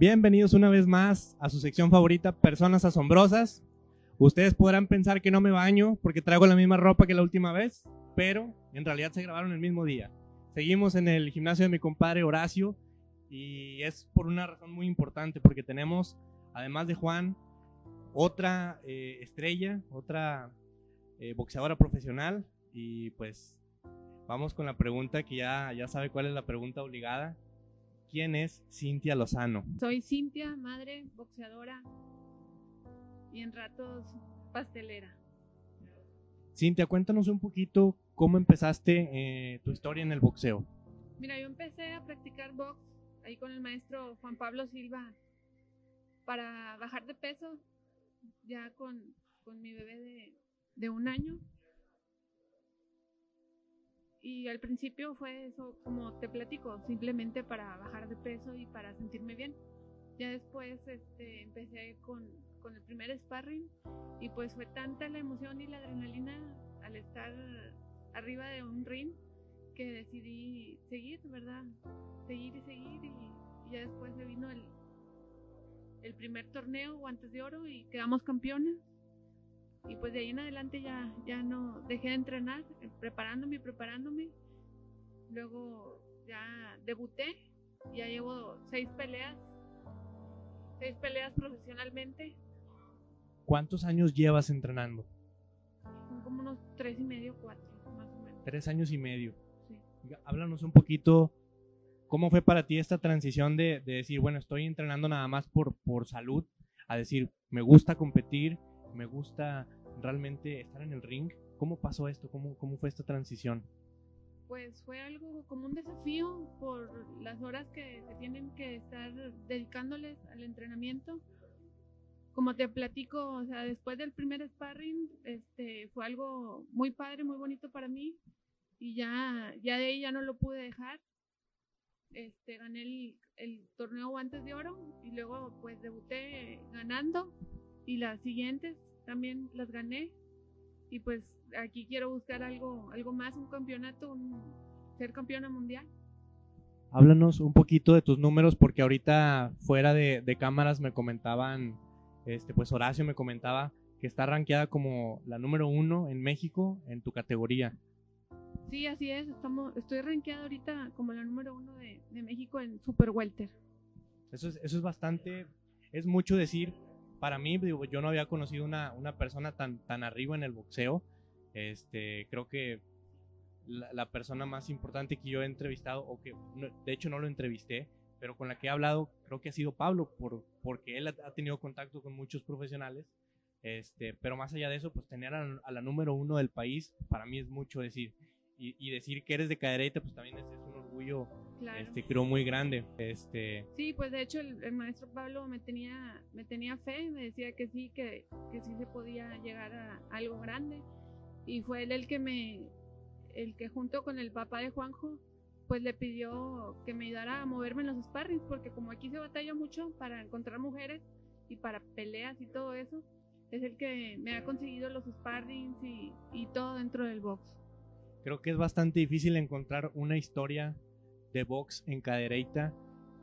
Bienvenidos una vez más a su sección favorita, Personas Asombrosas. Ustedes podrán pensar que no me baño porque traigo la misma ropa que la última vez, pero en realidad se grabaron el mismo día. Seguimos en el gimnasio de mi compadre Horacio y es por una razón muy importante porque tenemos, además de Juan, otra eh, estrella, otra eh, boxeadora profesional y pues vamos con la pregunta que ya, ya sabe cuál es la pregunta obligada. ¿Quién es Cintia Lozano? Soy Cintia, madre, boxeadora y en ratos pastelera. Cintia, cuéntanos un poquito cómo empezaste eh, tu historia en el boxeo. Mira, yo empecé a practicar box ahí con el maestro Juan Pablo Silva para bajar de peso ya con, con mi bebé de, de un año. Y al principio fue eso, como te platico, simplemente para bajar de peso y para sentirme bien. Ya después este, empecé con, con el primer sparring y pues fue tanta la emoción y la adrenalina al estar arriba de un ring que decidí seguir, ¿verdad? Seguir y seguir y, ya después se vino el, el primer torneo Guantes de Oro y quedamos campeones. Y pues de ahí en adelante ya, ya no dejé de entrenar, eh, preparándome y preparándome. Luego ya debuté, ya llevo seis peleas, seis peleas profesionalmente. ¿Cuántos años llevas entrenando? Como unos tres y medio, cuatro, más o menos. Tres años y medio. Sí. Háblanos un poquito, ¿cómo fue para ti esta transición de, de decir, bueno, estoy entrenando nada más por, por salud, a decir, me gusta competir, me gusta realmente estar en el ring? ¿Cómo pasó esto? ¿Cómo, cómo fue esta transición? Pues fue algo como un desafío por las horas que se tienen que estar dedicándoles al entrenamiento. Como te platico, o sea, después del primer sparring, este, fue algo muy padre, muy bonito para mí y ya, ya de ahí ya no lo pude dejar. Este, gané el, el torneo Guantes de Oro y luego pues debuté ganando y las siguientes también las gané y pues aquí quiero buscar algo, algo más, un campeonato, un, ser campeona mundial. Háblanos un poquito de tus números porque ahorita fuera de, de cámaras me comentaban, este, pues Horacio me comentaba que está rankeada como la número uno en México en tu categoría. Sí, así es, estamos, estoy rankeada ahorita como la número uno de, de México en Super Welter. Eso es, eso es bastante, es mucho decir. Para mí, digo, yo no había conocido una, una persona tan, tan arriba en el boxeo. Este, creo que la, la, persona más importante que yo he entrevistado, o que no, de hecho no lo entrevisté, pero con la que he hablado, creo que ha sido Pablo, por, porque él ha, ha tenido contacto con muchos profesionales. Este, pero más allá de eso, pues tener a, a, la número uno del país, para mí es mucho decir. Y, y decir que eres de Cadereyta, pues también es, es un orgullo, Claro. este, creo, muy grande. Este, Sí, pues de hecho el, el maestro Pablo me tenía, me tenía fe, me decía que sí, que, que sí se podía llegar a algo grande. Y fue él el que me, el que junto con el papá de Juanjo, pues le pidió que me ayudara a moverme en los sparrings, porque como aquí se batalla mucho para encontrar mujeres y para peleas y todo eso, es el que me ha conseguido los sparrings y, y todo dentro del box. creo que es bastante difícil encontrar una historia de box en Cadereyta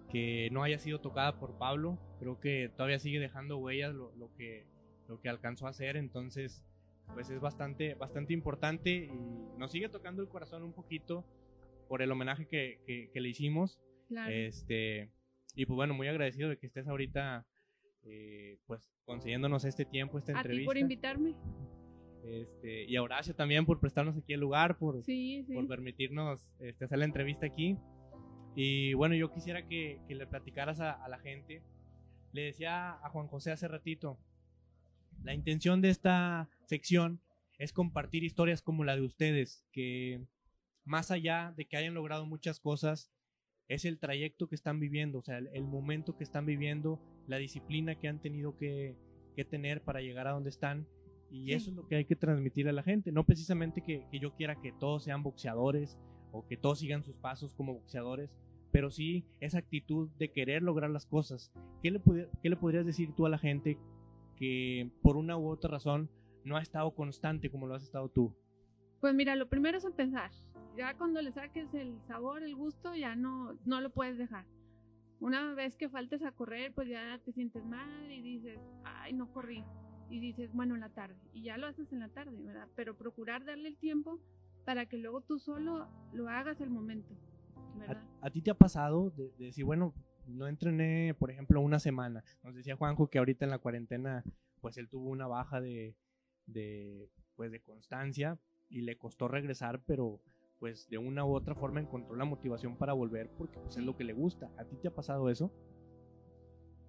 que no haya sido tocada por Pablo. Creo que todavía sigue dejando huellas lo, lo, que, lo que alcanzó a hacer, entonces pues es bastante, bastante importante y nos sigue tocando el corazón un poquito por el homenaje que, que, que le hicimos. Claro. Este, y pues bueno, muy agradecido de que estés ahorita eh, pues consiguiéndonos este tiempo, esta a entrevista. ti por invitarme. Este, y a Horacio también por prestarnos aquí el lugar, por, Sí, sí. por permitirnos este, hacer la entrevista aquí. Y bueno, yo quisiera que, que le platicaras a, a, la gente. Le decía a Juan José hace ratito, la intención de esta sección es compartir historias como la de ustedes, que más allá de que hayan logrado muchas cosas, es el trayecto que están viviendo, o sea, el, el momento que están viviendo, la disciplina que han tenido que, que tener para llegar a donde están. Y sí. eso es lo que hay que transmitir a la gente. No precisamente que, que, yo quiera que todos sean boxeadores o que todos sigan sus pasos como boxeadores, pero sí esa actitud de querer lograr las cosas. ¿Qué le, qué le podrías decir tú a la gente que por una u otra razón no ha estado constante como lo has estado tú? Pues mira, lo primero es empezar. Ya cuando le saques el sabor, el gusto, ya no, no lo puedes dejar. Una vez que faltes a correr, pues ya te sientes mal y dices, ay, no corrí. Y dices, bueno, en la tarde. Y ya lo haces en la tarde, ¿verdad? Pero procurar darle el tiempo para que luego tú solo lo hagas el momento, ¿verdad? ¿A, ti te ha pasado de, decir, bueno, no entrené, por ejemplo, una semana? Nos decía Juanjo que ahorita en la cuarentena, pues él tuvo una baja de, de, pues, de constancia y le costó regresar, pero pues de una u otra forma encontró la motivación para volver porque pues, es lo que le gusta. ¿A ti te ha pasado eso?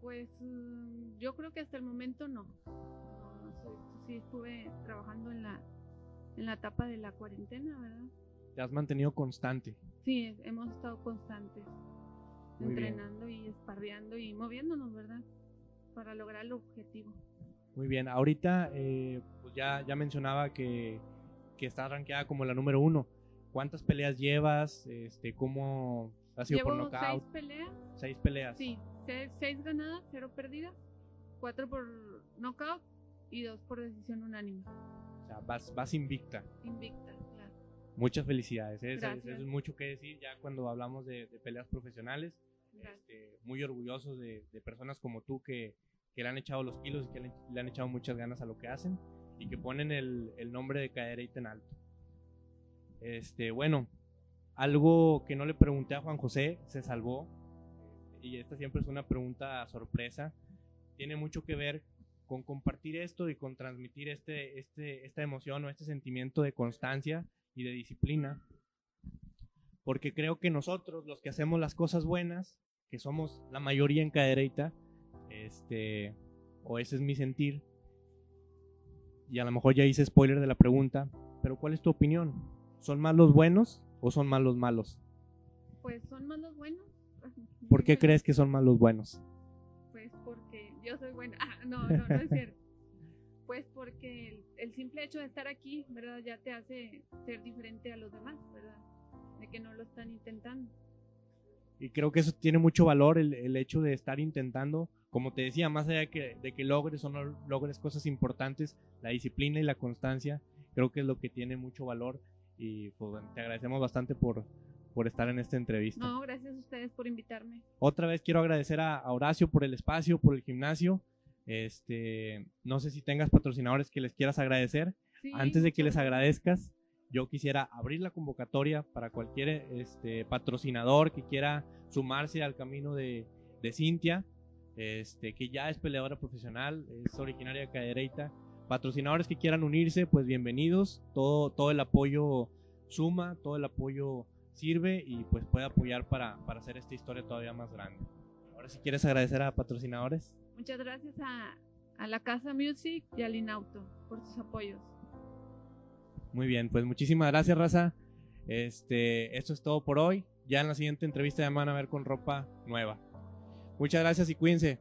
Pues mm, yo creo que hasta el momento no. sí estuve trabajando en la, en la etapa de la cuarentena, ¿verdad? Te has mantenido constante. Sí, hemos estado constantes, entrenando y espardeando y moviéndonos, ¿verdad? Para lograr el objetivo. Muy bien, ahorita eh, pues ya, ya mencionaba que, que está rankeada como la número uno. ¿Cuántas peleas llevas? Este, ¿Cómo ha sido Llevo por nocaut? seis peleas. Seis peleas. Sí, seis, seis, ganadas, cero perdidas, cuatro por knockout y dos por decisión unánime. O sea, vas, vas invicta. Invicta. Muchas felicidades. ¿eh? Es mucho que decir ya cuando hablamos de, de peleas profesionales. Este, muy orgullosos de, de, personas como tú que, que, le han echado los kilos y que le, le, han echado muchas ganas a lo que hacen y que ponen el, el nombre de Cadereyta en alto. Este, bueno, algo que no le pregunté a Juan José se salvó. Y esta siempre es una pregunta sorpresa. Tiene mucho que ver con compartir esto y con transmitir este, este, esta emoción o este sentimiento de constancia y de disciplina. Porque creo que nosotros, los que hacemos las cosas buenas, que somos la mayoría en Cadereita, este, o ese es mi sentir, y a lo mejor ya hice spoiler de la pregunta, pero ¿cuál es tu opinión? ¿Son más los buenos o son más los malos? Pues son más los buenos. ¿Por qué crees que son más los buenos? Pues porque yo soy buena. Ah, no, no, no es cierto. Pues porque el, el, simple hecho de estar aquí, ¿verdad? Ya te hace ser diferente a los demás, ¿verdad? De que no lo están intentando. Y creo que eso tiene mucho valor, el, el hecho de estar intentando, como te decía, más allá de que, de que logres o no logres cosas importantes, la disciplina y la constancia, creo que es lo que tiene mucho valor y pues te agradecemos bastante por, por estar en esta entrevista. No, gracias a ustedes por invitarme. Otra vez quiero agradecer a, a Horacio por el espacio, por el gimnasio. Este, no sé si tengas patrocinadores que les quieras agradecer. Sí, Antes de que les agradezcas, yo quisiera abrir la convocatoria para cualquier este, patrocinador que quiera sumarse al camino de, de Cintia, este, que ya es peleadora profesional, es originaria de Cadereyta. Patrocinadores que quieran unirse, pues bienvenidos. Todo, todo el apoyo suma, todo el apoyo sirve y pues puede apoyar para, para hacer esta historia todavía más grande. Ahora si quieres agradecer a patrocinadores. Muchas gracias a, la Casa Music y al Inauto por sus apoyos. Muy bien, pues muchísimas gracias, Raza. Este, esto es todo por hoy. Ya en la siguiente entrevista ya van a ver con ropa nueva. Muchas gracias y cuídense.